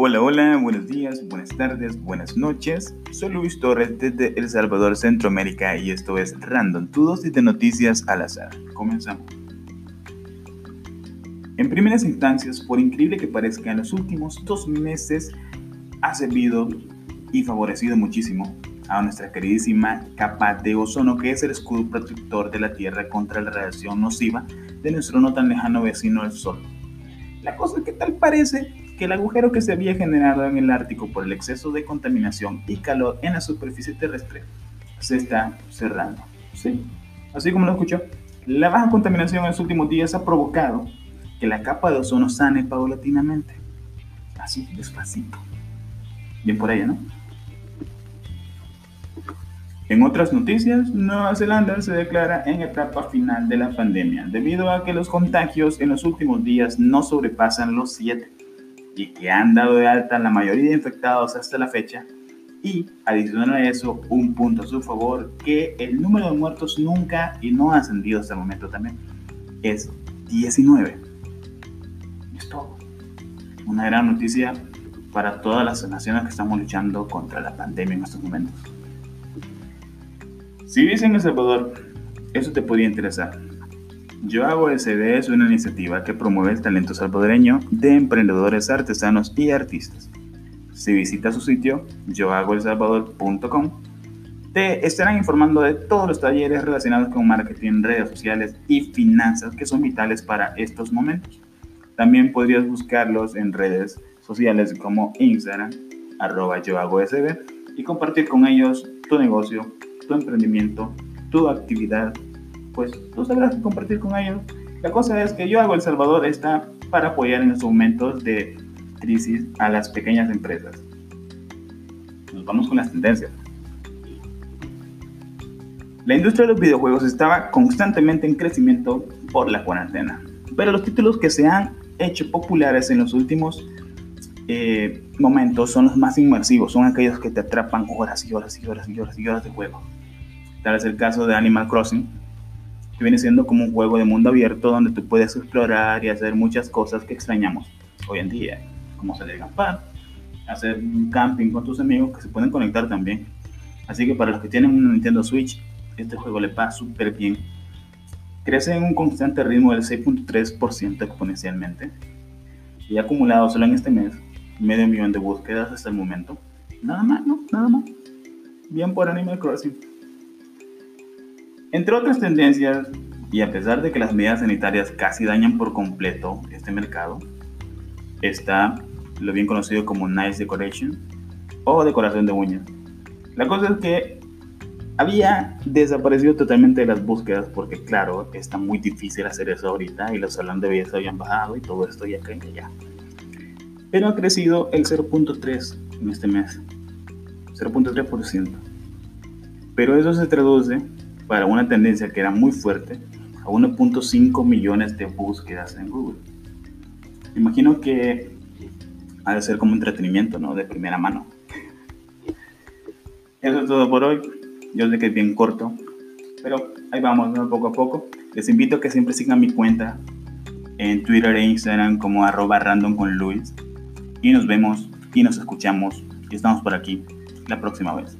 Hola, hola, buenos días, buenas tardes, buenas noches. Soy Luis Torres desde El Salvador, Centroamérica y esto es Random, tu dosis de noticias al azar. Comenzamos. En primeras instancias, por increíble que parezca, en los últimos dos meses ha servido y favorecido muchísimo a nuestra queridísima capa de ozono, que es el escudo protector de la Tierra contra la radiación nociva de nuestro no tan lejano vecino el Sol. La cosa que tal parece que el agujero que se había generado en el Ártico por el exceso de contaminación y calor en la superficie terrestre se está cerrando. Sí, así como lo escuchó, la baja contaminación en los últimos días ha provocado que la capa de ozono sane paulatinamente. Así, despacito. Bien por ella, ¿no? En otras noticias, Nueva Zelanda se declara en etapa final de la pandemia debido a que los contagios en los últimos días no sobrepasan los 7 y que han dado de alta la mayoría de infectados hasta la fecha. Y adicional a eso, un punto a su favor, que el número de muertos nunca y no ha ascendido hasta el momento también, es 19. Es todo. Una gran noticia para todas las naciones que estamos luchando contra la pandemia en estos momentos. Si vives en El Salvador, eso te podría interesar. Yo hago SD es una iniciativa que promueve el talento salvadoreño de emprendedores artesanos y artistas. Si visitas su sitio, yohagoelsalvador.com, te estarán informando de todos los talleres relacionados con marketing, redes sociales y finanzas que son vitales para estos momentos. También podrías buscarlos en redes sociales como Instagram, arroba yo y compartir con ellos tu negocio tu emprendimiento, tu actividad, pues tú sabrás compartir con ellos. La cosa es que yo hago El Salvador está para apoyar en estos momentos de crisis a las pequeñas empresas. Nos vamos con las tendencias. La industria de los videojuegos estaba constantemente en crecimiento por la cuarentena, pero los títulos que se han hecho populares en los últimos eh, momentos son los más inmersivos, son aquellos que te atrapan horas y horas y horas y horas y horas de juego. Tal es el caso de Animal Crossing, que viene siendo como un juego de mundo abierto donde tú puedes explorar y hacer muchas cosas que extrañamos hoy en día, como salir a acampar, hacer un camping con tus amigos que se pueden conectar también. Así que para los que tienen un Nintendo Switch, este juego le va súper bien. Crece en un constante ritmo del 6.3% exponencialmente y ha acumulado solo en este mes medio millón de búsquedas hasta el momento. Nada más, ¿no? Nada más. Bien por Animal Crossing. Entre otras tendencias, y a pesar de que las medidas sanitarias casi dañan por completo este mercado, está lo bien conocido como Nice Decoration o decoración de uñas. La cosa es que había desaparecido totalmente de las búsquedas porque claro, está muy difícil hacer eso ahorita y los salones de belleza habían bajado y todo esto ya cae ya. Pero ha crecido el 0.3 en este mes. 0.3%. Pero eso se traduce para una tendencia que era muy fuerte a 1.5 millones de búsquedas en Google. imagino que ha de ser como entretenimiento, ¿no? De primera mano. Eso es todo por hoy. Yo sé que es bien corto, pero ahí vamos, poco a poco. Les invito a que siempre sigan mi cuenta en Twitter e Instagram como arroba random con Luis. Y nos vemos y nos escuchamos y estamos por aquí la próxima vez.